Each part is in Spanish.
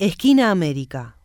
Esquina América.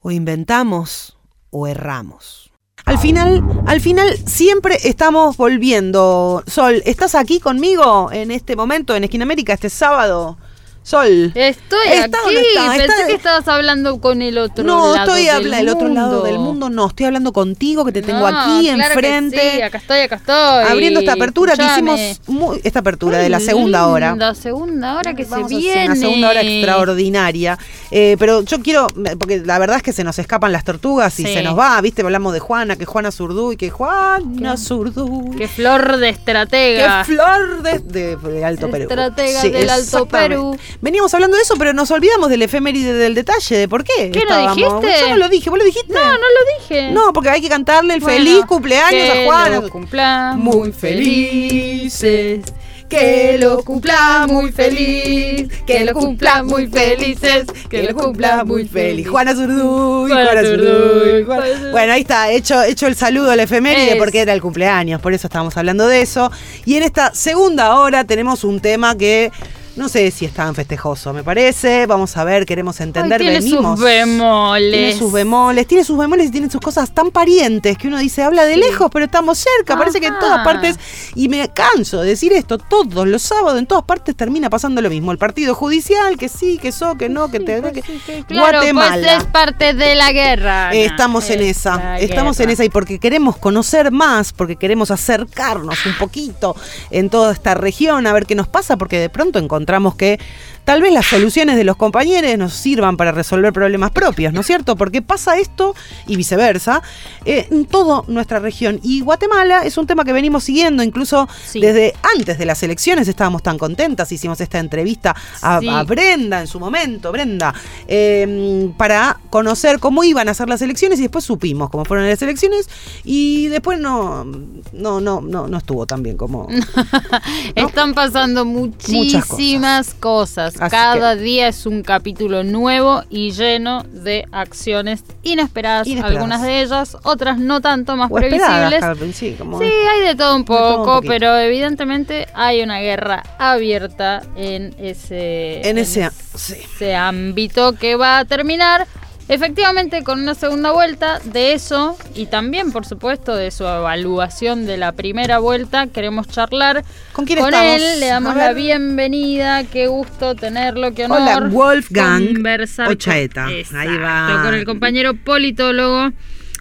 O inventamos o erramos. Al final, al final siempre estamos volviendo. Sol, ¿estás aquí conmigo en este momento en Esquina América este sábado? Sol. Estoy ¿Está o aquí. no? Pensé ¿Está- que estabas hablando con el otro No, lado estoy del hablando del otro lado del mundo, no, estoy hablando contigo que te tengo No, aquí claro que enfrente. sí, acá estoy, acá estoy. Abriendo esta apertura que hicimos muy- esta apertura de la segunda hora. La segunda hora que Vamos se viene. Una segunda hora extraordinaria. Eh, pero yo quiero, porque la verdad es que se nos escapan las tortugas y Sí. se nos va, ¿viste? Hablamos de Juana, que Juana Zurduy, que Juana Zurduy. Qué flor de Qué estratega. flor de, de- de Alto Perú. Estratega del Alto. Perú. Veníamos hablando de eso, pero nos olvidamos del efeméride del detalle, de por qué. ¿Qué no estábamos. dijiste? Yo no lo dije, ¿vos lo dijiste? No, no lo dije. No, porque hay que cantarle el Bueno, feliz cumpleaños que a Juana. lo cumpla Muy felices, que lo cumpla muy feliz, que lo cumpla muy felices, que lo cumpla muy feliz. Juana Zurduy, Juana Juana Zurduy, Zurduy. Juana Zurduy. Bueno, ahí está, hecho, hecho el saludo al efeméride Es. porque era el cumpleaños, por eso estábamos hablando de eso. Y en esta segunda hora tenemos un tema que no sé si es tan festejoso, me parece. Vamos a ver, queremos entender, Ay, tiene venimos. sus bemoles. Tiene sus bemoles, tiene sus bemoles y tiene sus cosas tan parientes que uno dice, habla de lejos, pero estamos cerca, parece que en todas partes, y me canso de decir esto, todos los sábados en todas partes termina pasando lo mismo. El partido judicial, que sí, que so, que no, que te... que- Claro, pues Guatemala. es parte de la guerra. Eh, Estamos en Es esa, estamos en esa y porque queremos conocer más, porque queremos acercarnos un poquito en toda esta región a ver qué nos pasa, porque de pronto encontramos que tal vez las soluciones de los compañeros nos sirvan para resolver problemas propios, ¿no es cierto? Porque pasa esto y viceversa eh, en toda nuestra región. Y Guatemala es un tema que venimos siguiendo, incluso Sí. desde antes de las elecciones estábamos tan contentas, hicimos esta entrevista a, Sí. a Brenda en su momento, Brenda, eh, para conocer cómo iban a ser las elecciones y después supimos cómo fueron las elecciones y después no, no, no, no, no estuvo tan bien como... Están pasando muchísimas cosas. Así Cada día es un capítulo nuevo y lleno de acciones inesperadas, Inesperadas. algunas de ellas, otras no tanto, más o previsibles. Carmen, sí, como- Sí, hay de todo un poco, pero evidentemente hay una guerra abierta en ese, En ese- ese ámbito que va a terminar efectivamente con una segunda vuelta de eso y también, por supuesto, de su evaluación de la primera vuelta. Queremos charlar ¿Con quién con estamos? él, le damos la bienvenida, qué gusto tenerlo, qué honor. Hola, Wolfgang conversar con- Ochaeta. Ahí Exacto, va. Con el compañero politólogo,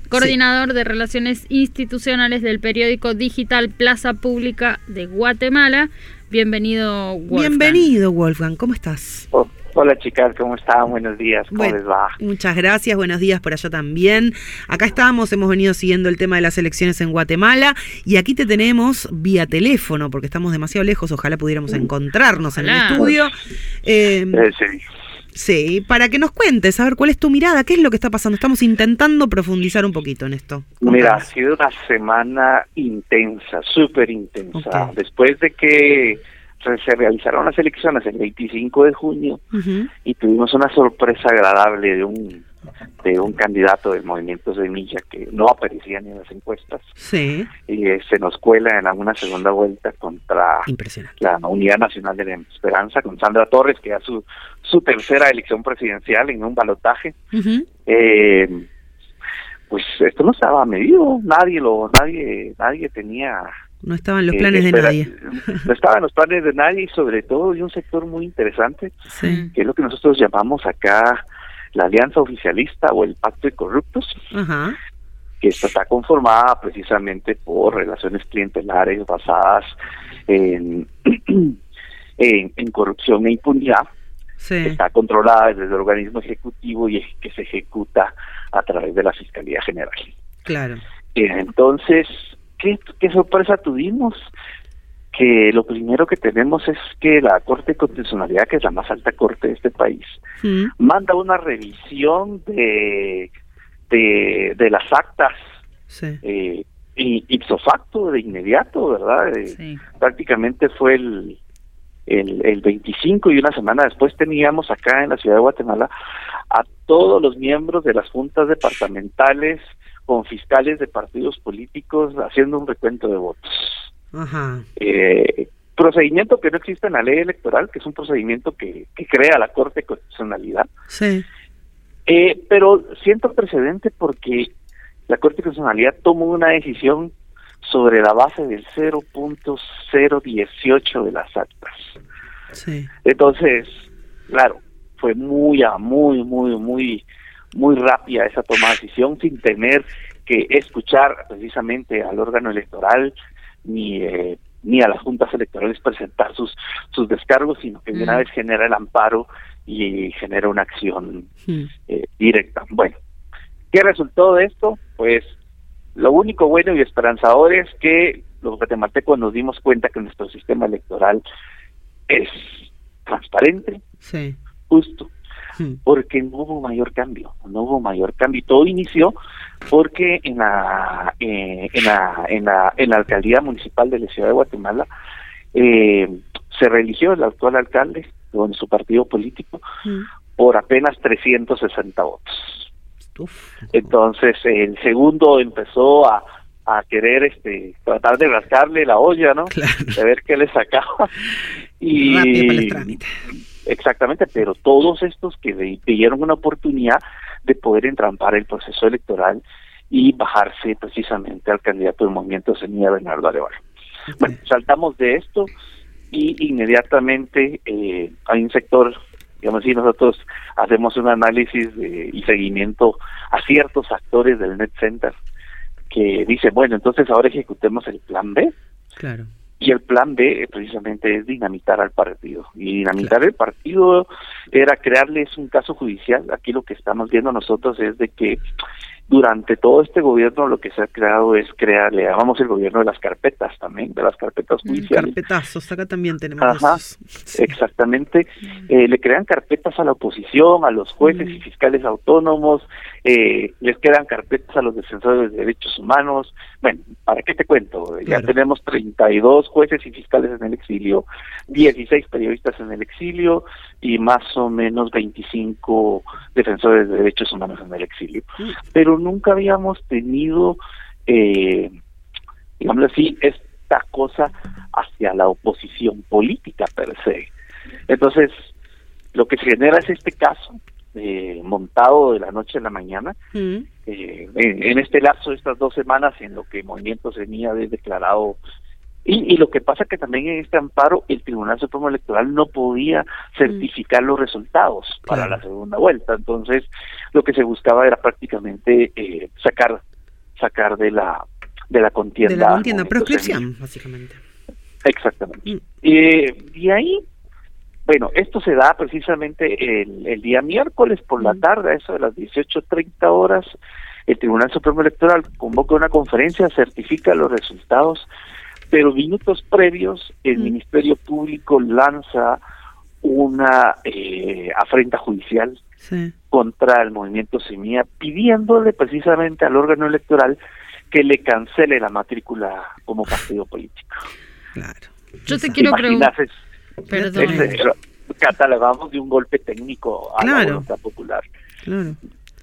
coordinador de Relaciones Institucionales del periódico digital Plaza Pública de Guatemala. Bienvenido, Wolfgang. Bienvenido, Wolfgang, ¿cómo estás? Oh, hola chicas, ¿cómo están? Buenos días, ¿cómo Bueno, les va? Muchas gracias, buenos días por allá también. Acá estamos, hemos venido siguiendo el tema de las elecciones en Guatemala y aquí te tenemos vía teléfono porque estamos demasiado lejos, ojalá pudiéramos encontrarnos en el estudio. Eh, Eh, sí. sí, para que nos cuentes, a ver cuál es tu mirada, qué es lo que está pasando. Estamos intentando profundizar un poquito en esto. Mira, ha sido una semana intensa, súper intensa. Después de que se realizaron las elecciones el 25 de junio y tuvimos una sorpresa agradable de un de un candidato del movimiento Semilla que no aparecía ni en las encuestas Sí, y eh, se nos cuela en una segunda vuelta contra la Unidad Nacional de la Esperanza con Sandra Torres, que era su, su tercera elección presidencial en un balotaje. Eh, pues esto no estaba medido, nadie lo, nadie, nadie tenía. No estaban los eh, planes de nadie. No estaban los planes de nadie y sobre todo de un sector muy interesante, Sí. que es lo que nosotros llamamos acá la Alianza Oficialista o el Pacto de Corruptos, Ajá. que está conformada precisamente por relaciones clientelares basadas en, en, en corrupción e impunidad. Sí. Está controlada desde el organismo ejecutivo y es que se ejecuta a través de la Fiscalía General. Claro. Entonces, ¿qué, qué sorpresa tuvimos? Que lo primero que tenemos es que la Corte de Constitucionalidad, que es la más alta corte de este país, Mm. manda una revisión de, de, de las actas Sí. eh, y ipso facto, de inmediato, ¿verdad? Eh, Sí. prácticamente fue el, el, el 25 y una semana después teníamos acá en la ciudad de Guatemala a todos los miembros de las juntas departamentales con fiscales de partidos políticos haciendo un recuento de votos. Ajá. Eh, procedimiento que no existe en la ley electoral, que es un procedimiento que, que crea la Corte de Constitucionalidad, Sí. Eh, pero siento precedente porque la Corte de Constitucionalidad tomó una decisión sobre la base del 0.018 de las actas. Sí. Entonces, claro, fue muy, muy, muy, muy, muy rápida esa toma de decisión sin tener que escuchar precisamente al órgano electoral ni eh, ni a las juntas electorales presentar sus sus descargos, sino que de una Mm. vez genera el amparo y genera una acción Mm. eh, directa. Bueno, ¿qué resultó de esto? Pues lo único bueno y esperanzador es que los guatemaltecos nos dimos cuenta que nuestro sistema electoral es transparente, Sí. justo, Mm. porque no hubo mayor cambio, no hubo mayor cambio. Y todo inició porque en la, eh, en la, en la, en la alcaldía municipal de la ciudad de Guatemala eh, se religió el actual alcalde con su partido político Mm. por apenas 360 votos. Uf. Entonces el segundo empezó a, a querer este tratar de rascarle la olla, ¿no? Claro. De ver qué le sacaba. Y trámite. Exactamente, pero todos estos que le pidieron una oportunidad de poder entrampar el proceso electoral y bajarse precisamente al candidato del movimiento Semilla Bernardo Arevalo. Bueno, saltamos de esto y inmediatamente eh, hay un sector, digamos así, nosotros hacemos un análisis de- y seguimiento a ciertos actores del Net Center que dice, bueno, entonces ahora ejecutemos el plan B. Claro. Y el plan B eh, precisamente es dinamitar al partido. Y dinamitar el partido era crearles un caso judicial. Aquí lo que estamos viendo nosotros es de que durante todo este gobierno lo que se ha creado es crear, le llamamos el gobierno de las carpetas también, de las carpetas Mm, judiciales. Carpetazos, acá también tenemos Ajá. Sí. Exactamente. Eh, le crean carpetas a la oposición, a los jueces y fiscales autónomos, eh, les crean carpetas a los defensores de derechos humanos. Bueno, ¿para qué te cuento? Ya Claro. tenemos 32 jueces y fiscales en el exilio, 16 periodistas en el exilio y más o menos 25 defensores de derechos humanos en el exilio. Mm. Pero nunca habíamos tenido, eh, digámoslo así, esta cosa hacia la oposición política per se. Entonces, lo que se genera es este caso eh, montado de la noche a la mañana, Mm. eh, en, en este lapso de estas dos semanas en lo que Movimiento Semilla ha declarado y, y lo que pasa que también en este amparo el Tribunal Supremo Electoral no podía certificar los resultados para Claro. la segunda vuelta, entonces lo que se buscaba era prácticamente eh, sacar sacar de la de la contienda De la contienda, proscripción, básicamente. Exactamente. Mm. Eh, de ahí, bueno, esto se da precisamente el, el día miércoles por la Mm. tarde, a eso de las 18.30 horas. El Tribunal Supremo Electoral convoca una conferencia, certifica los resultados, pero minutos previos el Mm. Ministerio Público lanza una eh, afrenta judicial Sí. contra el movimiento Semilla, pidiéndole precisamente al órgano electoral que le cancele la matrícula como partido político. Claro. Yo te quiero preguntar. Perdón. es- catalogamos de un golpe técnico a la Claro. voluntad popular. Claro.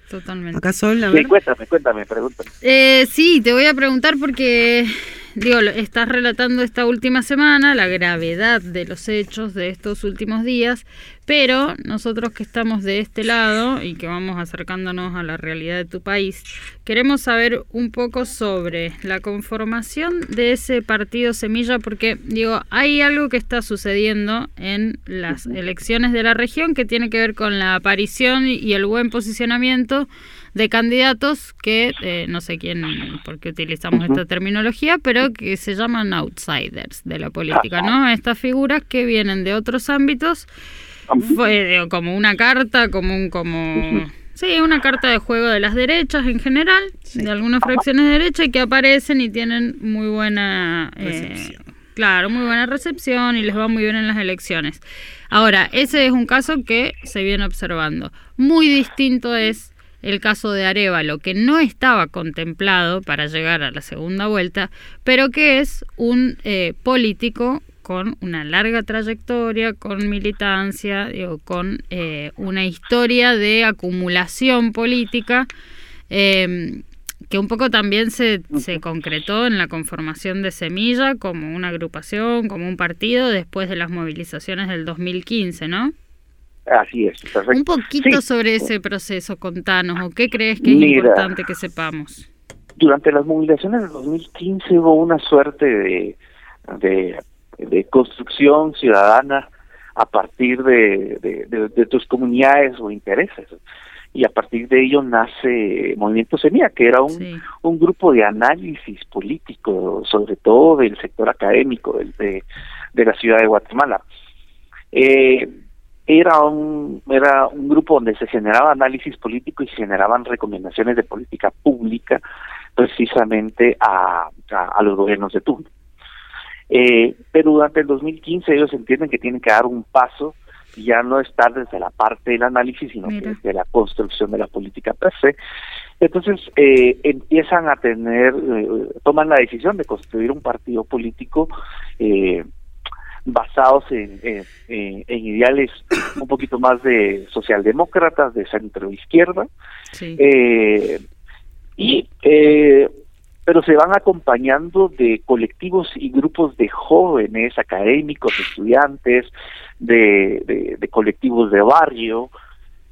Totalmente. Acá Sol, a Sí, cuéntame, cuéntame, pregúntame. Eh, sí, te voy a preguntar porque, digo, estás relatando esta última semana, la gravedad de los hechos de estos últimos días, pero nosotros que estamos de este lado y que vamos acercándonos a la realidad de tu país, queremos saber un poco sobre la conformación de ese partido Semilla, porque, digo, hay algo que está sucediendo en las elecciones de la región que tiene que ver con la aparición y el buen posicionamiento de candidatos que eh, no sé quién, por qué utilizamos esta terminología, pero que se llaman outsiders de la política, ¿no? Estas figuras que vienen de otros ámbitos, fue, digo, como una carta, como un, como sí, una carta de juego de las derechas en general, de algunas fracciones de derecha y que aparecen y tienen muy buena eh, Recepción. Claro, muy buena recepción y les va muy bien en las elecciones. Ahora, ese es un caso que se viene observando. Muy distinto es el caso de Arevalo, que no estaba contemplado para llegar a la segunda vuelta, pero que es un eh, político con una larga trayectoria, con militancia, digo, con eh, una historia de acumulación política. eh, que un poco también se, se concretó en la conformación de Semilla como una agrupación, como un partido después de las movilizaciones del 2015, ¿no? Así es, perfecto. Un poquito sobre ese proceso, contanos, o qué crees que es importante que sepamos. Durante las movilizaciones del 2015 hubo una suerte de, de, construcción ciudadana a partir de, de, tus comunidades o intereses y a partir de ello nace Movimiento Semilla, que era un, un grupo de análisis político, sobre todo del sector académico de, de la ciudad de Guatemala. Eh, era un era un grupo donde se generaba análisis político y se generaban recomendaciones de política pública precisamente a, a, los gobiernos de turno. Eh, pero durante el 2015 ellos entienden que tienen que dar un paso y ya no estar desde la parte del análisis, sino desde la construcción de la política per se. Entonces eh, empiezan a tener, eh, toman la decisión de construir un partido político eh, basados en, en, ideales un poquito más de socialdemócratas, de centro izquierda, eh, y eh, pero se van acompañando de colectivos y grupos de jóvenes, académicos, estudiantes, de, de colectivos de barrio,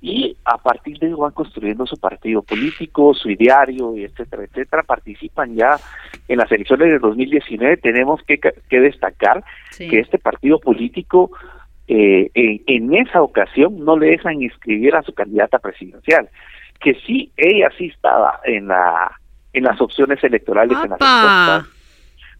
y a partir de ello van construyendo su partido político, su ideario, y etcétera, etcétera. Participan ya en las elecciones de 2019. Tenemos que, que destacar que este partido político eh, en, esa ocasión no le dejan inscribir a su candidata presidencial, que sí, ella sí estaba en la en las opciones electorales en las encuestas.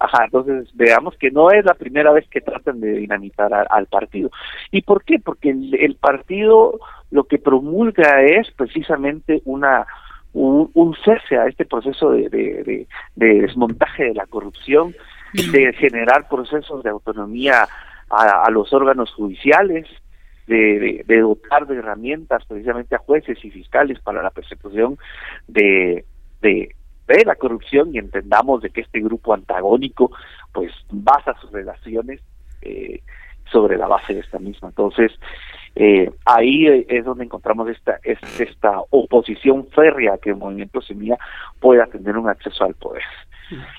Ajá, entonces veamos que no es la primera vez que tratan de dinamitar al partido. ¿Y por qué? Porque el partido lo que promulga es precisamente una un, cese a este proceso de, de, desmontaje de la corrupción, de generar procesos de autonomía a, los órganos judiciales, de, dotar de herramientas precisamente a jueces y fiscales para la persecución de, de, la corrupción y entendamos de que este grupo antagónico pues basa sus relaciones eh, sobre la base de esta misma. Entonces, eh, ahí es donde encontramos esta, esta oposición férrea que el movimiento Semilla pueda tener un acceso al poder.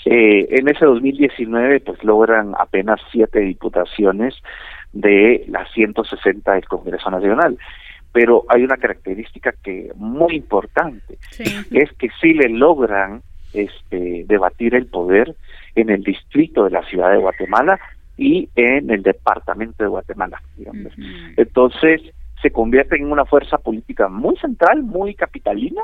Eh, en ese 2019 pues logran apenas siete diputaciones de las 160 del Congreso Nacional pero hay una característica que muy importante es que sí le logran este debatir el poder en el distrito de la ciudad de Guatemala y en el departamento de Guatemala. Digamos. Entonces se convierte en una fuerza política muy central, muy capitalina,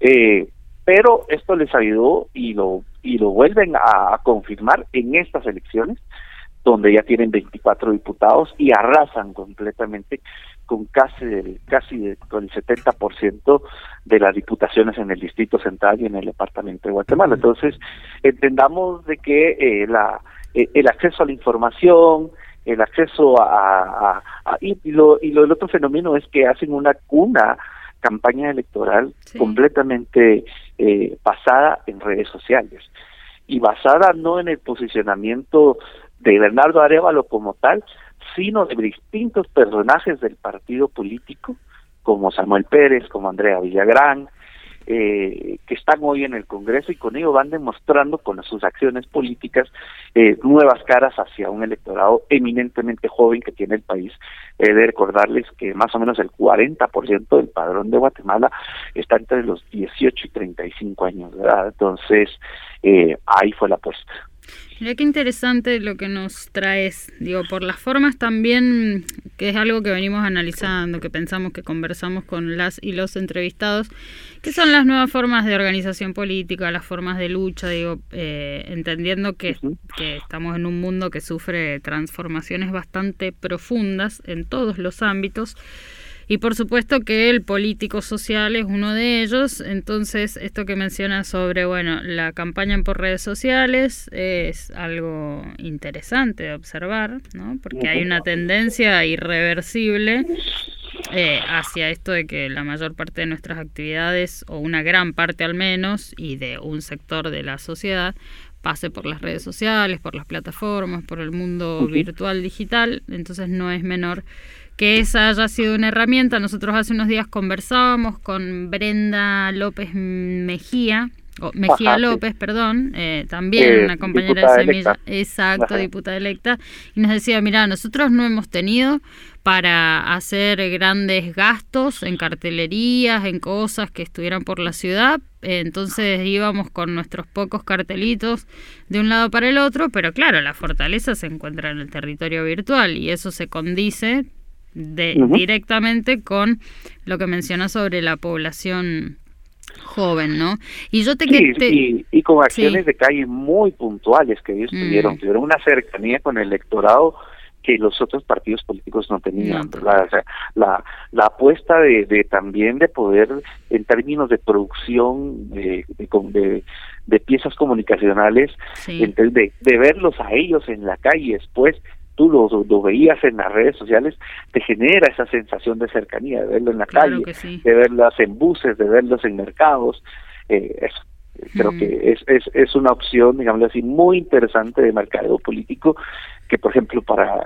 eh, pero esto les ayudó y lo y lo vuelven a, confirmar en estas elecciones, donde ya tienen 24 diputados y arrasan completamente con casi del, casi con el 70% de las diputaciones en el distrito central y en el departamento de Guatemala. Entonces, entendamos de que eh, la eh, el acceso a la información, el acceso a, y, lo, y lo, el otro fenómeno es que hacen una una campaña electoral completamente eh, basada en redes sociales y basada no en el posicionamiento de Bernardo Arevalo como tal, sino de distintos personajes del partido político, como Samuel Pérez, como Andrea Villagrán, eh, que están hoy en el Congreso y con ello van demostrando con sus acciones políticas eh, nuevas caras hacia un electorado eminentemente joven que tiene el país. He de recordarles que más o menos el 40% del padrón de Guatemala está entre los 18 y 35 años de edad. Entonces, eh, ahí fue la apuesta. Mira qué interesante lo que nos traes, digo, por las formas también, que es algo que venimos analizando, que pensamos que conversamos con las y los entrevistados, que son las nuevas formas de organización política, las formas de lucha, digo, eh, entendiendo que, que estamos en un mundo que sufre transformaciones bastante profundas en todos los ámbitos. Y por supuesto que el político social es uno de ellos. Entonces, esto que menciona sobre, bueno, la campaña por redes sociales es algo interesante de observar, ¿no? Porque hay una tendencia irreversible eh, hacia esto de que la mayor parte de nuestras actividades, o una gran parte al menos, y de un sector de la sociedad, pase por las redes sociales, por las plataformas, por el mundo virtual digital. Entonces no es menor que esa haya sido una herramienta. Nosotros hace unos días conversábamos con Brenda López Mejía, Mejía López, perdón, eh, también Eh, una compañera de Semilla, diputada exacto, Ajá. diputada electa, y nos decía, mira, nosotros no hemos tenido para hacer grandes gastos en cartelerías, en cosas que estuvieran por la ciudad, entonces íbamos con nuestros pocos cartelitos de un lado para el otro, pero claro, la fortaleza se encuentra en el territorio virtual y eso se condice de, directamente con lo que mencionas sobre la población joven, ¿no? Y yo te... Sí, que te- y, y con acciones Sí. de calle muy puntuales que ellos Mm. tuvieron, tuvieron una cercanía con el electorado que los otros partidos políticos no tenían. Sea, la, la apuesta de, de también de poder, en términos de producción de, de, piezas comunicacionales, sí. de, de verlos a ellos en la calle después tú lo, lo veías en las redes sociales te genera esa sensación de cercanía de verlo en la Claro calle sí. de verlos en buses de verlos en mercados eh, eso creo Mm. que es, es es una opción digamos así muy interesante de mercadeo político que por ejemplo para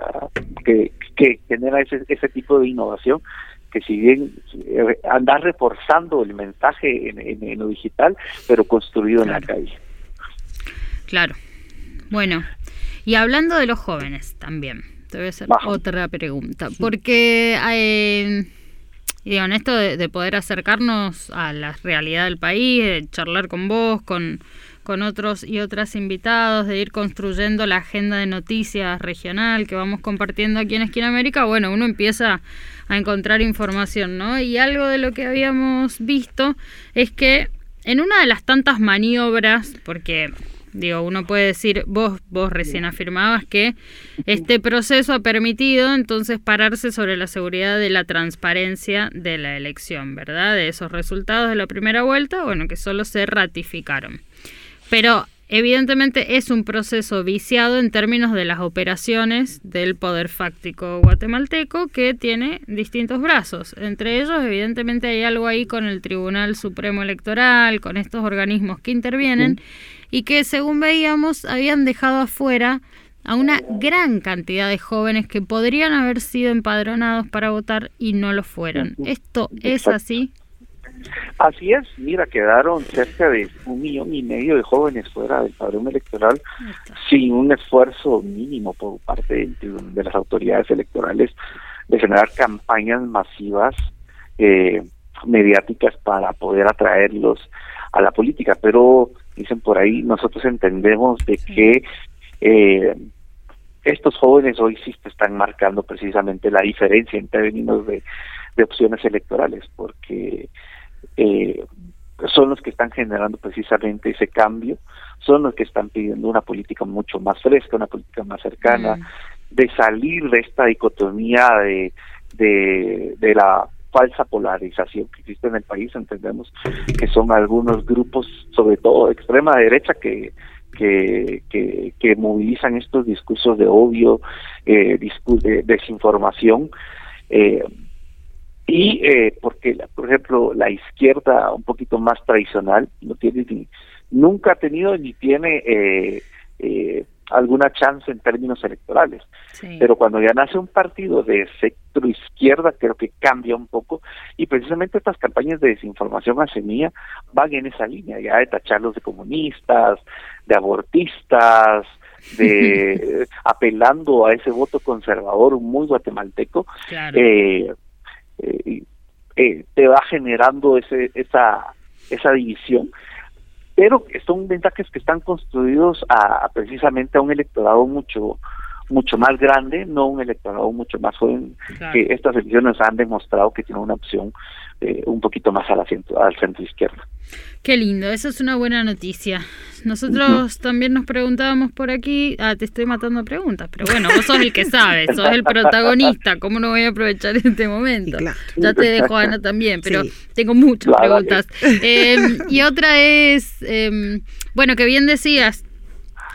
que, que genera ese ese tipo de innovación que si bien eh, andar reforzando el mensaje en, en- en lo digital pero construido en la calle Claro. Bueno, y hablando de los jóvenes también, te voy a hacer Baja. otra pregunta. Porque, eh, digo, en esto de, de poder acercarnos a la realidad del país, de charlar con vos, con, con otros y otras invitados, de ir construyendo la agenda de noticias regional que vamos compartiendo aquí en Esquina América, bueno, uno empieza a encontrar información, ¿no? Y algo de lo que habíamos visto es que en una de las tantas maniobras, porque digo, uno puede decir, vos, vos recién afirmabas que este proceso ha permitido entonces pararse sobre la seguridad de la transparencia de la elección, ¿verdad? De esos resultados de la primera vuelta, bueno, que solo se ratificaron. Pero evidentemente es un proceso viciado en términos de las operaciones del poder fáctico guatemalteco que tiene distintos brazos. Entre ellos, evidentemente, hay algo ahí con el Tribunal Supremo Electoral, con estos organismos que intervienen y que, según veíamos, habían dejado afuera a una gran cantidad de jóvenes que podrían haber sido empadronados para votar y no lo fueron. ¿Esto es así? Así es, mira, quedaron cerca de un millón y medio de jóvenes fuera del padrón electoral sin un esfuerzo mínimo por parte de, de las autoridades electorales de generar campañas masivas eh, mediáticas para poder atraerlos a la política. Pero, dicen por ahí, nosotros entendemos de que eh, estos jóvenes hoy sí te están marcando precisamente la diferencia en términos de, de opciones electorales, porque eh, son los que están generando precisamente ese cambio, son los que están pidiendo una política mucho más fresca, una política más cercana, Mm. de salir de esta dicotomía de, de, de la falsa polarización que existe en el país. Entendemos que son algunos grupos, sobre todo extrema derecha, que que, que, movilizan estos discursos de odio, eh, desinformación, eh, y eh, porque, por ejemplo, la izquierda un poquito más tradicional no tiene ni, nunca ha tenido ni tiene eh, eh, alguna chance en términos electorales. Sí. Pero cuando ya nace un partido de centro izquierda, creo que cambia un poco. Y precisamente estas campañas de desinformación a semilla van en esa línea, ya de tacharlos de comunistas, de abortistas, de apelando a ese voto conservador muy guatemalteco, claro. eh, eh, eh, te va generando ese, esa, esa división. Pero son mensajes que están construidos a precisamente a un electorado mucho mucho más grande, no un electorado mucho más joven, Claro. que estas elecciones han demostrado que tiene una opción eh, un poquito más a la centro, al centro izquierda. Qué lindo, eso es una buena noticia. Nosotros también nos preguntábamos por aquí, ah, te estoy matando preguntas, pero bueno, vos sos el que sabe, sos el protagonista, ¿cómo no voy a aprovechar este momento? Y claro. Ya te dejo Ana también, pero Sí. tengo muchas Claro, preguntas. Eh, y otra es, eh, bueno, que bien decías,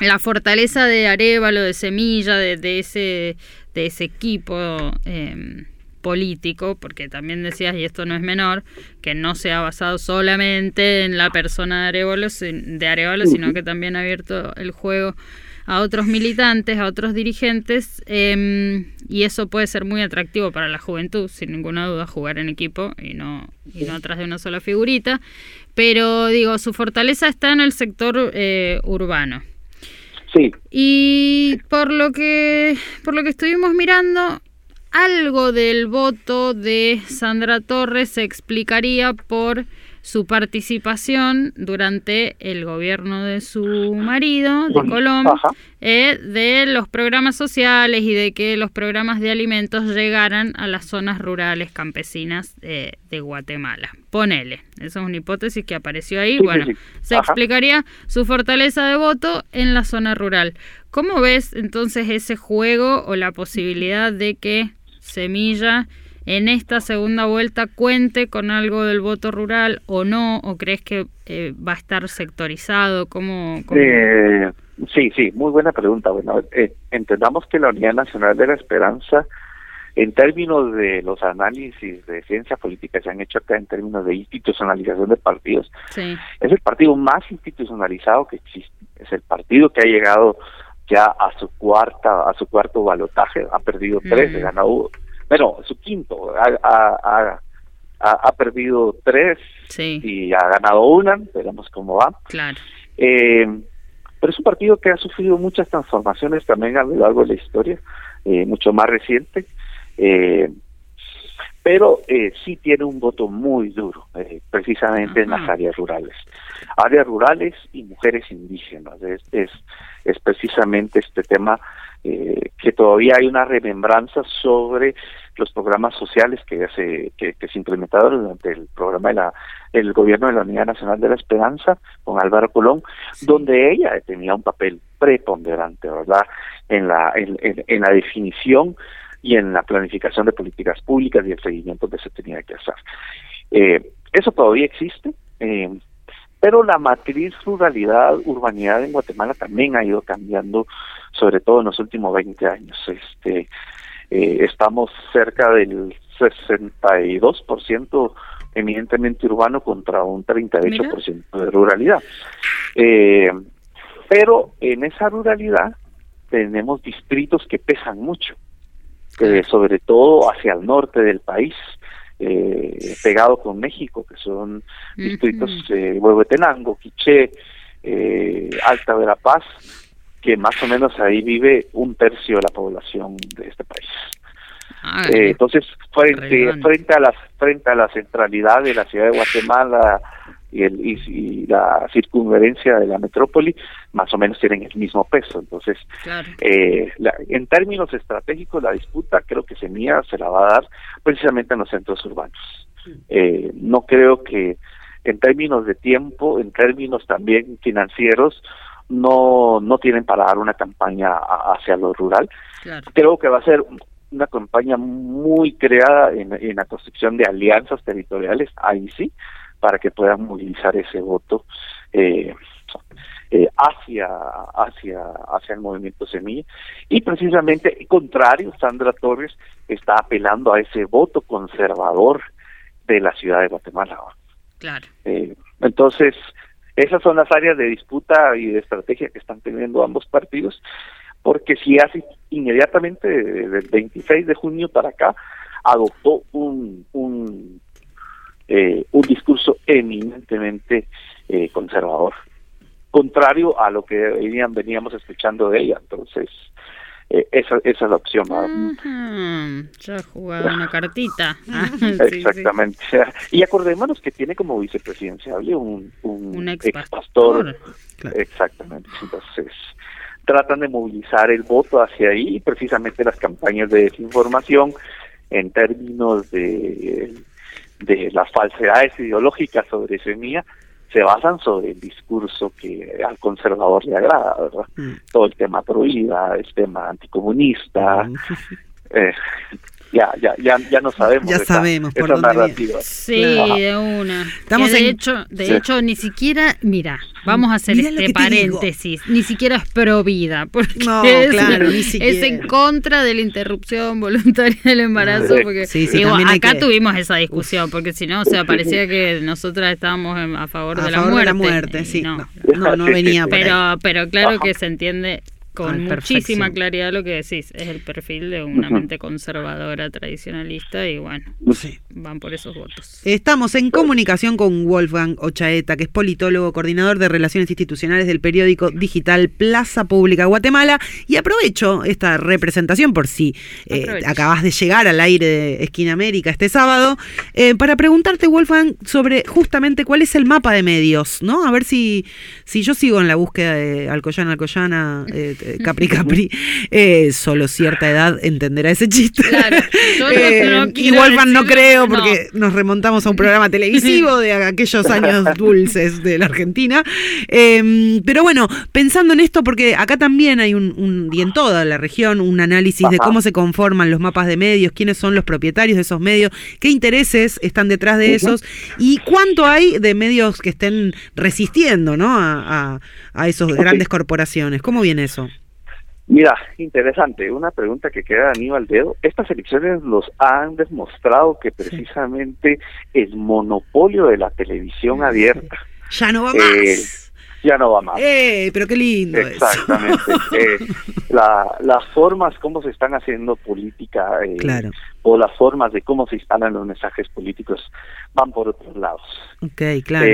la fortaleza de Arevalo, de Semilla, de, de ese, de ese equipo eh, político, porque también decías, y esto no es menor, que no se ha basado solamente en la persona de Arevalo, de Arevalo sino que también ha abierto el juego a otros militantes, a otros dirigentes, em, y eso puede ser muy atractivo para la juventud, sin ninguna duda, jugar en equipo y no, y no atrás de una sola figurita. Pero digo, su fortaleza está en el sector eh, urbano. Sí. Y por lo que por lo que estuvimos mirando, algo del voto de Sandra Torres se explicaría por su participación durante el gobierno de su marido, de Colón, eh, de los programas sociales y de que los programas de alimentos llegaran a las zonas rurales campesinas de Guatemala. Ponele, esa es una hipótesis que apareció ahí. bueno, se explicaría su fortaleza de voto en la zona rural. ¿Cómo ves entonces ese juego o la posibilidad de que Semilla en esta segunda vuelta cuente con algo del voto rural o no? ¿O crees que eh, va a estar sectorizado? ¿Cómo, Eh, sí, sí, muy buena pregunta. Bueno, eh, entendamos que la Unidad Nacional de la Esperanza, en términos de los análisis de ciencia política que se han hecho acá en términos de institucionalización de partidos, es el partido más institucionalizado que existe. Es el partido que ha llegado ya a su cuarta, a su cuarto balotaje, ha perdido tres, ha ganado bueno, su quinto, ha, ha, perdido tres y ha ganado una, veremos cómo va. Claro. Eh, pero es un partido que ha sufrido muchas transformaciones también a lo largo de la historia, eh, mucho más reciente, eh, pero eh, sí tiene un voto muy duro, eh, precisamente en las áreas rurales. Áreas rurales y mujeres indígenas, es, es, es precisamente este tema eh, que todavía hay una remembranza sobre los programas sociales que se que, se implementaron durante el programa de la el gobierno de la Unidad Nacional de la Esperanza con Álvaro Colón, donde ella tenía un papel preponderante, ¿verdad? En la en, en, la definición y en la planificación de políticas públicas y el seguimiento que se tenía que hacer. Eh, eso todavía existe, eh, pero la matriz ruralidad, urbanidad en Guatemala también ha ido cambiando, sobre todo en los últimos 20 años. Este, eh, estamos cerca del 62% eminentemente urbano contra un 38% de ruralidad. Eh, pero en esa ruralidad tenemos distritos que pesan mucho, eh, sobre todo hacia el norte del país eh, pegado con México, que son distritos de Huehuetenango, Quiché, eh, Alta Verapaz, que más o menos ahí vive un tercio de la población de este país. Ah, eh, entonces, frente, frente a la frente a la centralidad de la ciudad de Guatemala, y, el, y, la circunferencia de la metrópoli más o menos tienen el mismo peso. Entonces, eh, en términos estratégicos, la disputa creo que Semilla se la va a dar precisamente en los centros urbanos. Eh, no creo que en términos de tiempo, en términos también financieros, no, no tienen para dar una campaña hacia lo rural. Creo que va a ser una campaña muy creada en, en la construcción de alianzas territoriales, ahí sí, para que puedan movilizar ese voto eh, eh, hacia hacia hacia el movimiento semilla. Y precisamente contrario Sandra Torres está apelando a ese voto conservador de la ciudad de Guatemala. Claro. Eh, entonces esas son las áreas de disputa y de estrategia que están teniendo ambos partidos porque si hace inmediatamente del 26 de junio para acá adoptó un, un eh, un discurso eminentemente eh, conservador, contrario a lo que veníamos escuchando de ella. Entonces, eh, esa, esa es la opción. Ya jugado una cartita. Exactamente. Y acordémonos que tiene como vicepresidenciable un, un, ex, pastor. Exactamente. Entonces, tratan de movilizar el voto hacia ahí y precisamente las campañas de desinformación en términos de de las falsedades ideológicas sobre semilla se basan sobre el discurso que al conservador le agrada, ¿verdad? Mm. Todo el tema prohibida, el tema anticomunista, mm. eh, ya, ya, ya, ya no sabemos. Ya sabemos por dónde Sí, de una. Estamos de hecho, de hecho, ni siquiera, mira, vamos a hacer este paréntesis, ni siquiera es pro vida, porque no, es, claro, ni es, en contra de la interrupción voluntaria del embarazo, porque acá tuvimos esa discusión, porque si no, o sea, parecía que nosotras estábamos a favor, de, la muerte, de la muerte. sí, no, no, venía pero, pero claro que se entiende con muchísima claridad lo que decís. Es el perfil de una mente conservadora, tradicionalista y bueno, van por esos votos. Estamos en comunicación con Wolfgang Ochaeta, que es politólogo, coordinador de relaciones institucionales del periódico digital Plaza Pública Guatemala. Y aprovecho esta representación por si eh, acabas de llegar al aire de Esquina América este sábado, eh, para preguntarte, Wolfgang, sobre justamente cuál es el mapa de medios, ¿no? A ver si, si yo sigo en la búsqueda de Alcoyana, Alcoyana. Eh, Capri Capri, eh, solo cierta edad entenderá ese chiste. Claro, eh, igual no creo porque nos remontamos a un programa televisivo de aquellos años dulces de la Argentina. Em, pero bueno, pensando en esto, porque acá también hay un, y en toda la región, un análisis de cómo se conforman los mapas de medios, quiénes son los propietarios de esos medios, qué intereses están detrás de esos y cuánto hay de medios que estén resistiendo ¿no? a, a, esos grandes corporaciones. ¿Cómo viene eso? Mira, interesante, una pregunta que queda Aníbal Dedo. Estas elecciones los han demostrado que precisamente el monopolio de la televisión abierta ya no va eh, más. Ya no va más. Eh, pero qué lindo. Exactamente. eh, las formas como se están haciendo política eh, claro. o las formas de cómo se instalan los mensajes políticos van por otros lados. Ok, claro.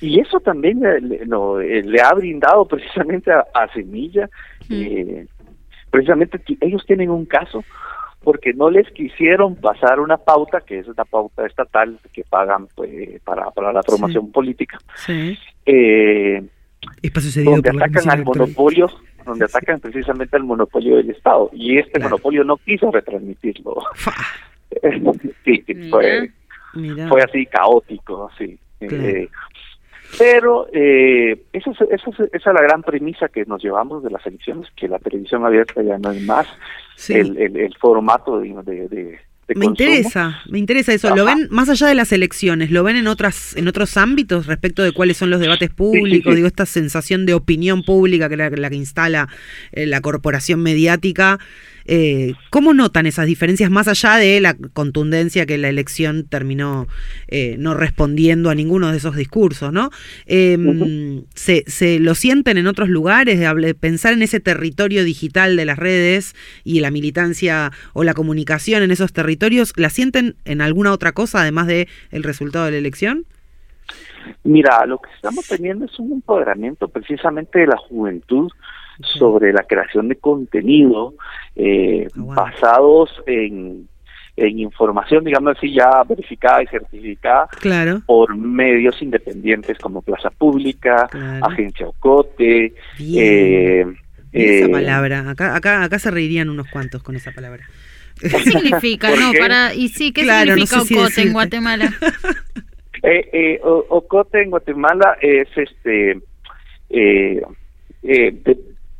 Eh, y eso también le, le ha brindado precisamente a, a Semilla eh, precisamente ellos tienen un caso porque no les quisieron pasar una pauta, que es una pauta estatal que pagan pues, para, para la promoción política, sí. eh, donde atacan al monopolio, donde atacan precisamente al monopolio del Estado, y este monopolio no quiso retransmitirlo. sí, fue, fue así caótico, sí. Eh, pero eh, esa, es, esa, esa, es la gran premisa que nos llevamos de las elecciones, que la televisión abierta ya no es más el, el, formato de, de, me interesa, me interesa eso. ¿Lo ven más allá de las elecciones? ¿Lo ven en otras en otros ámbitos respecto de cuáles son los debates públicos? Digo, esta sensación de opinión pública que la, la que instala eh, la corporación mediática eh, ¿Cómo notan esas diferencias más allá de la contundencia que la elección terminó eh, no respondiendo a ninguno de esos discursos? ¿no? Em, se, ¿se, lo sienten en otros lugares? De pensar en ese territorio digital de las redes y la militancia o la comunicación en esos territorios, ¿la sienten en alguna otra cosa además de el resultado de la elección? Mira, lo que estamos teniendo es un empoderamiento precisamente de la juventud sobre la creación de contenido eh, ah, basados en, en información, digamos así, ya verificada y certificada claro. por medios independientes como Plaza Pública, Agencia Ocote. Eh, esa eh, palabra, acá, acá, acá se reirían unos cuantos con esa palabra. ¿Qué significa? no, para, y sí, ¿qué significa Ocote en Guatemala? eh, eh, Ocote en Guatemala es este eh, eh,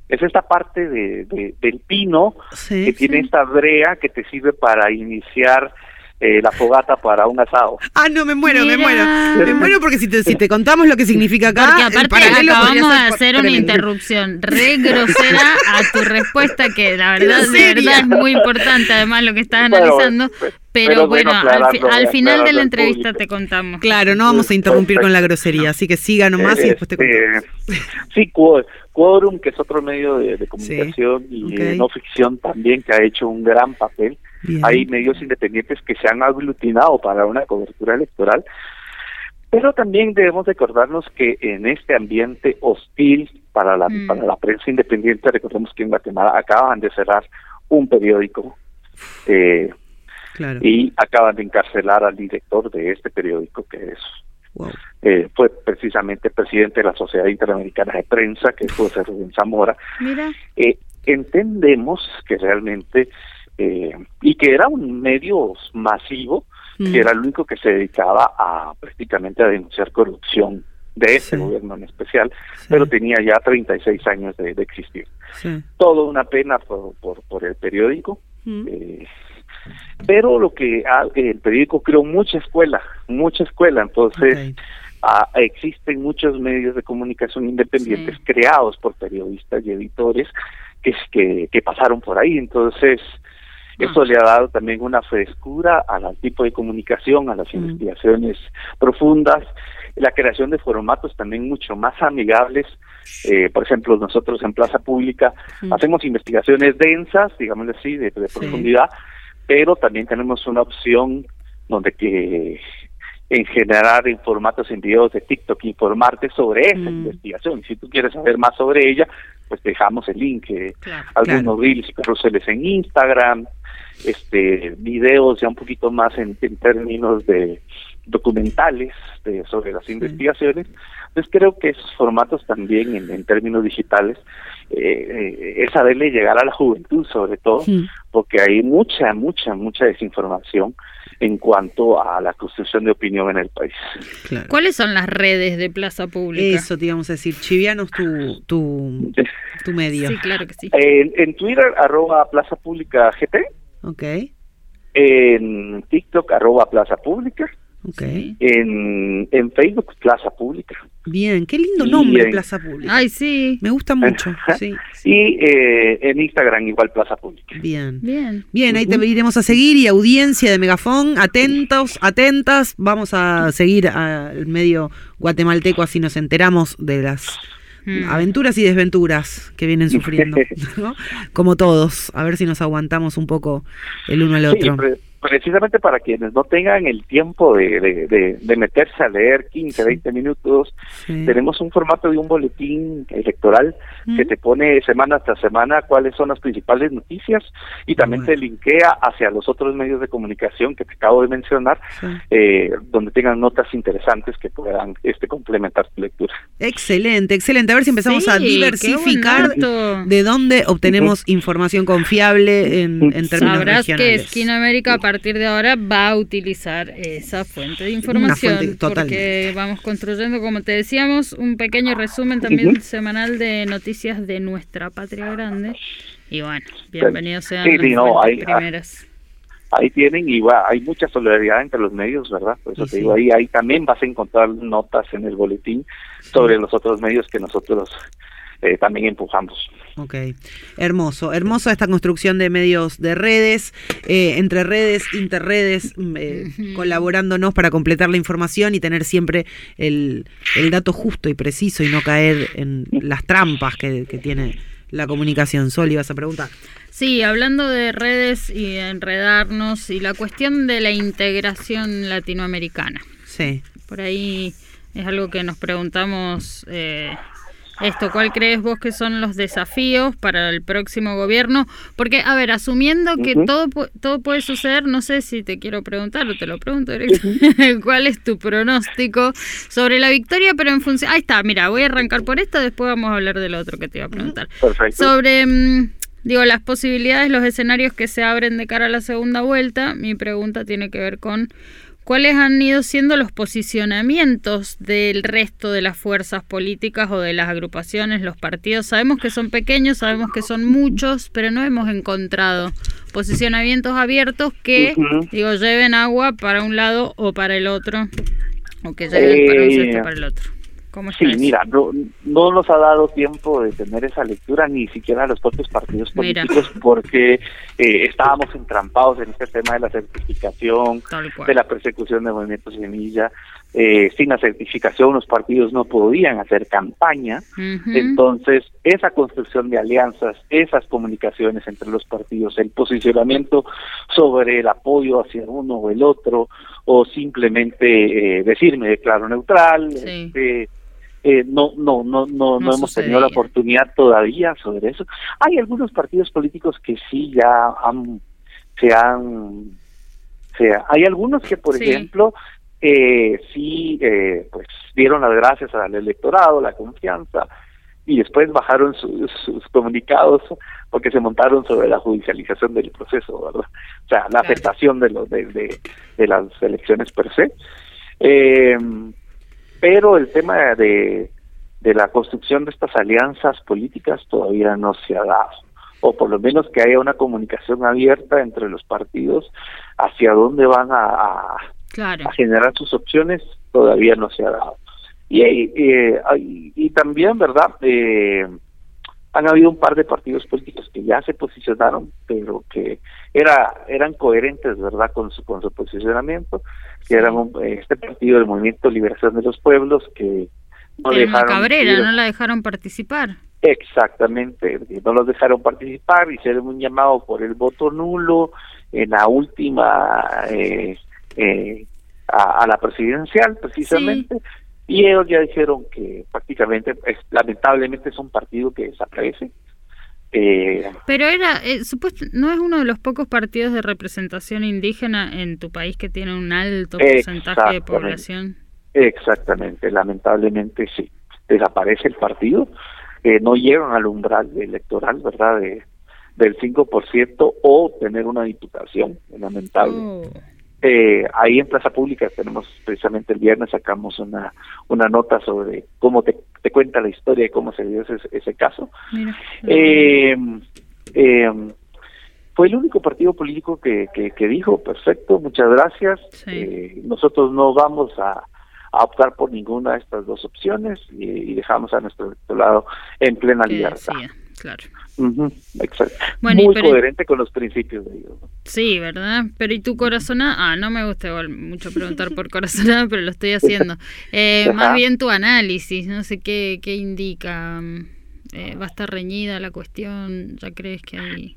es esta parte de, del pino que tiene esta brea que te sirve para iniciar eh, la fogata para un asado. Ah, no, me muero, me muero. Me muero porque si te, si te contamos lo que significa acá. Porque aparte acabamos de hacer una interrupción re grosera a tu respuesta, que la verdad, de verdad es muy importante, además, lo que estás analizando. Pero, bueno, al, final de la entrevista te contamos. Claro, no vamos a interrumpir con la grosería, así que siga nomás y después te contamos. sí, Quorum, que es otro medio de, comunicación y de no ficción también, que ha hecho un gran papel. Hay medios independientes que se han aglutinado para una cobertura electoral. Pero también debemos recordarnos que en este ambiente hostil para la, mm. para la prensa independiente, recordemos que en Guatemala acaban de cerrar un periódico eh, y acaban de encarcelar al director de este periódico, que es eh, fue precisamente presidente de la Sociedad Interamericana de Prensa, que José Rubén Zamora. Eh, entendemos que realmente, eh, y que era un medio masivo, que mm. era el único que se dedicaba a prácticamente a denunciar corrupción de ese gobierno en especial, pero tenía ya 36 años de, de existir. Todo una pena por, por, por el periódico. Mm. Eh, pero lo que el periódico creó mucha escuela, mucha escuela, entonces ah, existen muchos medios de comunicación independientes creados por periodistas y editores que, que, que pasaron por ahí, entonces ah. Eso le ha dado también una frescura al tipo de comunicación, a las mm. investigaciones profundas la creación de formatos también mucho más amigables. Eh, por ejemplo, nosotros en Plaza Pública hacemos investigaciones densas, digamos así, de, de Sí. profundidad, pero también tenemos una opción donde que en generar en formatos en videos de TikTok informarte sobre esa Mm. investigación. Si tú quieres saber más sobre ella, pues dejamos el link, eh, Claro. algunos Claro. reels y carruseles en Instagram, este videos ya un poquito más en, en términos de documentales de, sobre las investigaciones. Entonces creo que esos formatos también en, en términos digitales eh, eh, es saberle llegar a la juventud sobre todo, porque hay mucha, mucha, mucha desinformación en cuanto a la construcción de opinión en el país. Claro. ¿Cuáles son las redes de Plaza Pública? Eso te íbamos a decir. Chivianos tu, tu, tu medio. Sí, claro que sí. En, en Twitter, arroba Plaza Pública GT, Ok, en TikTok, arroba Plaza Pública, Sí. en, en Facebook, Plaza Pública. Bien, qué lindo Y nombre, en- Plaza Pública. Ay, sí. Me gusta mucho, sí. Y eh, en Instagram, igual Plaza Pública. Bien. Bien. Bien, ahí te iremos a seguir y audiencia de Megafón, atentos, atentas, vamos a seguir al medio guatemalteco así nos enteramos de las Mm. aventuras y desventuras que vienen sufriendo, ¿no? Como todos, a ver si nos aguantamos un poco el uno al Sí, otro. pre- precisamente para quienes no tengan el tiempo de, de, de- de meterse a leer 15, 20 minutos, Sí. tenemos un formato de un boletín electoral que te pone semana tras semana cuáles son las principales noticias y también Bueno. te linkea hacia los otros medios de comunicación que te acabo de mencionar, Sí. eh, donde tengan notas interesantes que puedan este complementar tu lectura. Excelente, excelente. A ver si empezamos Sí, a diversificar de dónde obtenemos información confiable en, en términos Sabrás que. Esquina América partir de ahora va a utilizar esa fuente de información fuente porque vamos construyendo, como te decíamos, un pequeño resumen también semanal de noticias de nuestra patria grande. Y bueno, bienvenidos sean Sí, las sí, no, fuentes hay- ah, primeras. ahí tienen y va- hay mucha solidaridad entre los medios, ¿verdad? Por eso Y te sí. digo, ahí, ahí también vas a encontrar notas en el boletín sobre los otros medios que nosotros eh, también empujamos. Ok, hermoso, hermoso esta construcción de medios de redes, eh, entre redes, interredes, mm, eh, colaborándonos para completar la información y tener siempre el, el dato justo y preciso y no caer en las trampas que, que tiene la comunicación. Sol, ibas a preguntar. Sí, hablando de redes y enredarnos y la cuestión de la integración latinoamericana. Sí. Por ahí es algo que nos preguntamos eh, esto, ¿cuál crees vos que son los desafíos para el próximo gobierno? Porque, a ver, asumiendo que Ujú. todo, pu- todo puede suceder, no sé si te quiero preguntar o te lo pregunto directamente, ¿cuál es tu pronóstico sobre la victoria? Pero en función... Ahí está, mira, voy a arrancar por esto, después vamos a hablar del otro que te iba a preguntar. Perfecto. Sobre, mm, digo, las posibilidades, los escenarios que se abren de cara a la segunda vuelta, mi pregunta tiene que ver con cuáles han ido siendo los posicionamientos del resto de las fuerzas políticas o de las agrupaciones, los partidos. Sabemos que son pequeños, sabemos que son muchos, pero no hemos encontrado posicionamientos abiertos que, digo, lleven agua para un lado o para el otro, o que lleven para un Eh, para el otro. ¿Cómo está Sí, mira, no, no nos ha dado tiempo de tener esa lectura ni siquiera a los propios partidos Mira. políticos porque eh, estábamos entrampados en este tema de la certificación, de la persecución de movimientos semilla. Eh, sin la certificación los partidos no podían hacer campaña. Entonces, esa construcción de alianzas, esas comunicaciones entre los partidos, el posicionamiento sobre el apoyo hacia uno o el otro, o simplemente eh, decir me declaro neutral, Sí. este, eh, no, no, no, no, no, No hemos tenido la oportunidad todavía sobre eso. Hay algunos partidos políticos que sí ya han, se han, se, hay algunos que, por Sí. ejemplo, eh, sí, eh, pues dieron las gracias al electorado, la confianza, y después bajaron sus, sus comunicados porque se montaron sobre la judicialización del proceso, ¿verdad? O sea, la afectación de, los, de, de, de las elecciones per se. Eh, pero el tema de, de la construcción de estas alianzas políticas todavía no se ha dado, o por lo menos que haya una comunicación abierta entre los partidos hacia dónde van a, a, Claro. a generar sus opciones todavía no se ha dado. Y, eh, y también, ¿verdad? Eh, han habido un par de partidos políticos que ya se posicionaron, pero que era eran coherentes, ¿verdad?, con su, con su posicionamiento, que eran este partido del Movimiento Liberación de los Pueblos, que no dejaron... Cabrera, no la dejaron participar. Exactamente, no los dejaron participar, hicieron un llamado por el voto nulo en la última eh, eh, a, la presidencial, precisamente. Y ellos ya dijeron que prácticamente, es, lamentablemente, es un partido que desaparece. Eh, Pero era, eh, supuesto, ¿no es uno de los pocos partidos de representación indígena en tu país que tiene un alto porcentaje de población? Exactamente, lamentablemente sí. Desaparece el partido, eh, no llegan al umbral electoral, ¿verdad? De, del 5% o tener una diputación, lamentable. Oh. Eh, ahí en Plaza Pública tenemos precisamente el viernes sacamos una una nota sobre cómo te, te cuenta la historia de cómo se dio ese, ese caso. Eh, eh, fue el único partido político que, que, dijo, perfecto, muchas gracias, eh, nosotros no vamos a, a, optar por ninguna de estas dos opciones y, dejamos a nuestro lado en plena libertad. Claro exacto. Muy coherente con los principios de Dios. Sí, ¿verdad? Pero ¿y tu corazonada? Ah, no me gusta mucho preguntar por corazonada, pero lo estoy haciendo. Eh, más bien tu análisis, no sé qué, qué indica. Eh, ¿Va a estar reñida la cuestión? ¿Ya crees que hay...?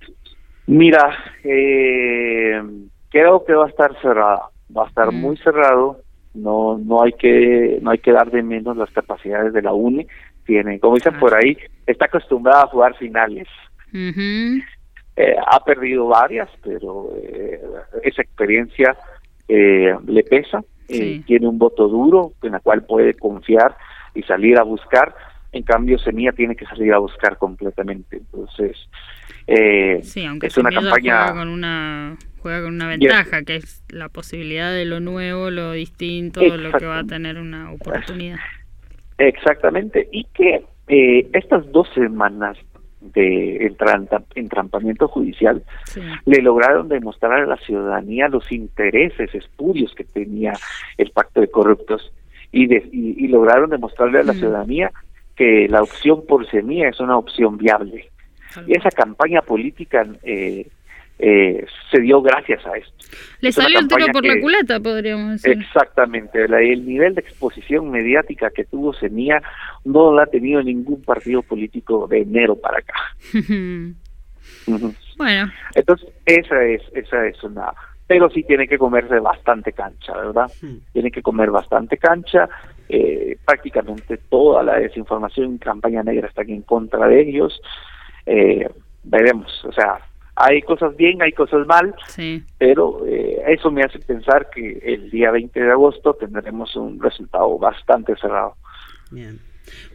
Mira, eh, creo que va a estar cerrada. Va a estar mm. muy cerrado. No, no hay que, no hay que dar de menos las capacidades de la UNE tiene. Como dicen por ahí, está acostumbrada a jugar finales. Eh, ha perdido varias, pero eh, esa experiencia eh, le pesa. tiene un voto duro en la cual puede confiar y salir a buscar. En cambio, Semilla tiene que salir a buscar completamente. Entonces, sí, aunque es una campaña. Juega con una, juega con una ventaja, que es la posibilidad de lo nuevo, lo distinto, lo que va a tener una oportunidad. Exactamente, y que eh, estas dos semanas de entrampamiento judicial le lograron demostrar a la ciudadanía los intereses espurios que tenía el pacto de corruptos y, y, lograron demostrarle a la mm. ciudadanía que la opción por semilla es una opción viable. Y esa campaña política eh, eh, se dio gracias a esto. Le salió el tiro por la culata, podríamos decir. Exactamente. el nivel de exposición mediática que tuvo Semilla no lo ha tenido ningún partido político de enero para acá. Bueno. Entonces, esa es, esa es una... Pero sí tiene que comerse bastante cancha, ¿verdad? Tiene que comer bastante cancha. Eh, prácticamente toda la desinformación en campaña negra está en contra de ellos. Eh, veremos, o sea, hay cosas bien, hay cosas mal, pero eh, eso me hace pensar que el día 20 de agosto tendremos un resultado bastante cerrado. Bien.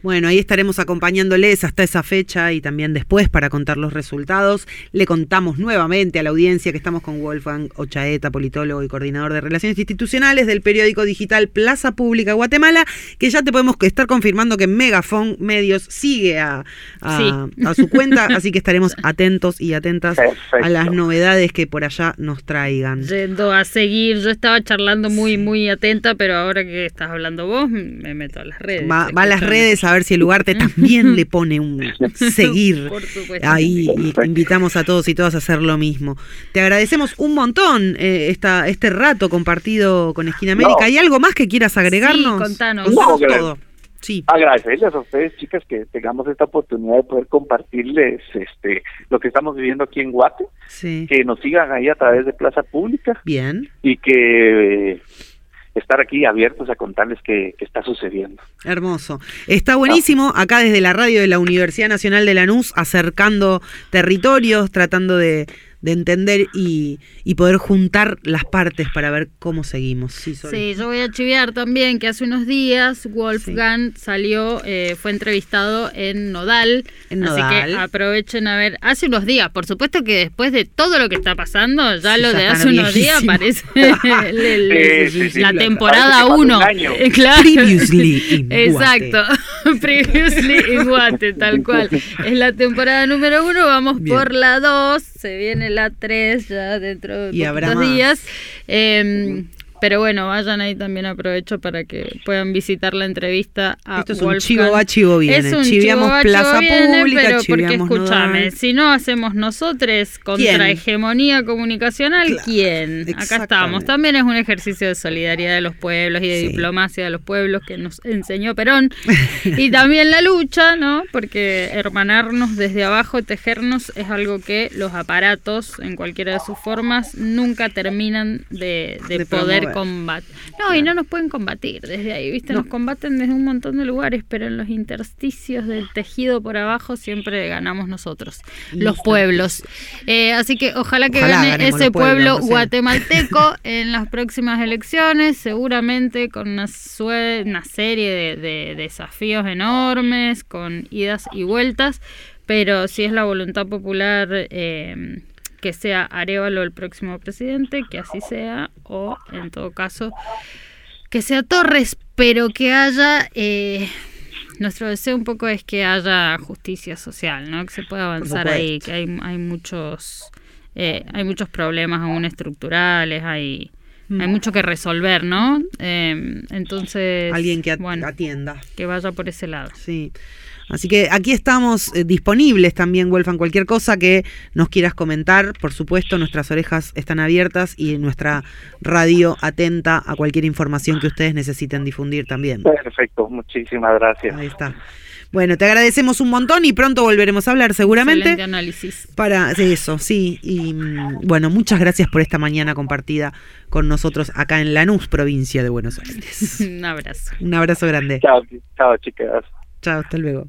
Bueno, ahí estaremos acompañándoles hasta esa fecha y también después para contar los resultados. Le contamos nuevamente a la audiencia que estamos con Wolfgang Ochaeta, politólogo y coordinador de Relaciones Institucionales del periódico digital Plaza Pública Guatemala, que ya te podemos estar confirmando que Megafon Medios sigue a, su cuenta, así que estaremos atentos y atentas a las novedades que por allá nos traigan. Yendo a seguir, yo estaba charlando muy, muy atenta, pero ahora que estás hablando vos, me meto a las redes. Va, va a las redes a ver si el Ugarte también le pone un seguir. Ahí invitamos a todos y todas a hacer lo mismo. Te agradecemos un montón eh, esta, este rato compartido con Esquina América. ¿Hay algo más que quieras agregarnos? Sí, contanos. todo. Sí. Agradecerles a ustedes, chicas, que tengamos esta oportunidad de poder compartirles este lo que estamos viviendo aquí en Guate. Que nos sigan ahí a través de Plaza Pública. Bien. Y que estar aquí abiertos a contarles qué, está sucediendo. Hermoso. Está buenísimo acá desde la radio de la Universidad Nacional de Lanús, acercando territorios, tratando de, de entender y, y, poder juntar las partes para ver cómo seguimos. Sí, sí, yo voy a chiviar también que hace unos días Wolfgang salió, eh, fue entrevistado en Nodal, así que aprovechen a ver, hace unos días, por supuesto que después de todo lo que está pasando, ya lo de hace unos días parece la temporada 1. Claro. Previously Exacto, Previously in Guate, tal cual. Es la temporada número 1, vamos por la 2, se viene la 3 ya dentro de y días. Eh, Pero bueno, vayan ahí también aprovecho para que puedan visitar la entrevista a Esto es un chivo va, chivo viene. Es un Chiviamos chivo Plaza viene, Pública, pero porque escúchame, si no hacemos nosotros contra ¿Quién? hegemonía comunicacional, Claro, ¿quién? Acá estamos. También es un ejercicio de solidaridad de los pueblos y de Sí. diplomacia de los pueblos que nos enseñó Perón. y también la lucha, ¿no? Porque hermanarnos desde abajo, tejernos, es algo que los aparatos, en cualquiera de sus formas, nunca terminan de, de De poder No, y no nos pueden combatir desde ahí, ¿viste? Nos combaten desde un montón de lugares, pero en los intersticios del tejido por abajo siempre ganamos nosotros, los pueblos. Eh, así que ojalá que Ojalá gane ese pueblos, pueblo guatemalteco en las próximas elecciones, seguramente con una, sue- una serie de, de desafíos enormes, con idas y vueltas, pero si es la voluntad popular eh, que sea Arevalo el próximo presidente, que así sea, o en todo caso que sea Torres, pero que haya... eh, nuestro deseo un poco es que haya justicia social, ¿no? Que se pueda avanzar ahí, que hay, hay muchos eh, hay muchos problemas aún estructurales, hay hay mucho que resolver, ¿no? Eh, entonces, Mm. Alguien que at- bueno, atienda. que vaya por ese lado. Sí. Así que aquí estamos eh, disponibles también, Wolfan. Cualquier cosa que nos quieras comentar, por supuesto, nuestras orejas están abiertas y nuestra radio atenta a cualquier información que ustedes necesiten difundir también. Perfecto, muchísimas gracias. Ahí está. Bueno, te agradecemos un montón y pronto volveremos a hablar seguramente. Excelente análisis. Para eso, sí. Y mm, bueno, muchas gracias por esta mañana compartida con nosotros acá en Lanús, provincia de Buenos Aires. Un abrazo. Un abrazo grande. Chao, chao chicas. Chao, hasta luego.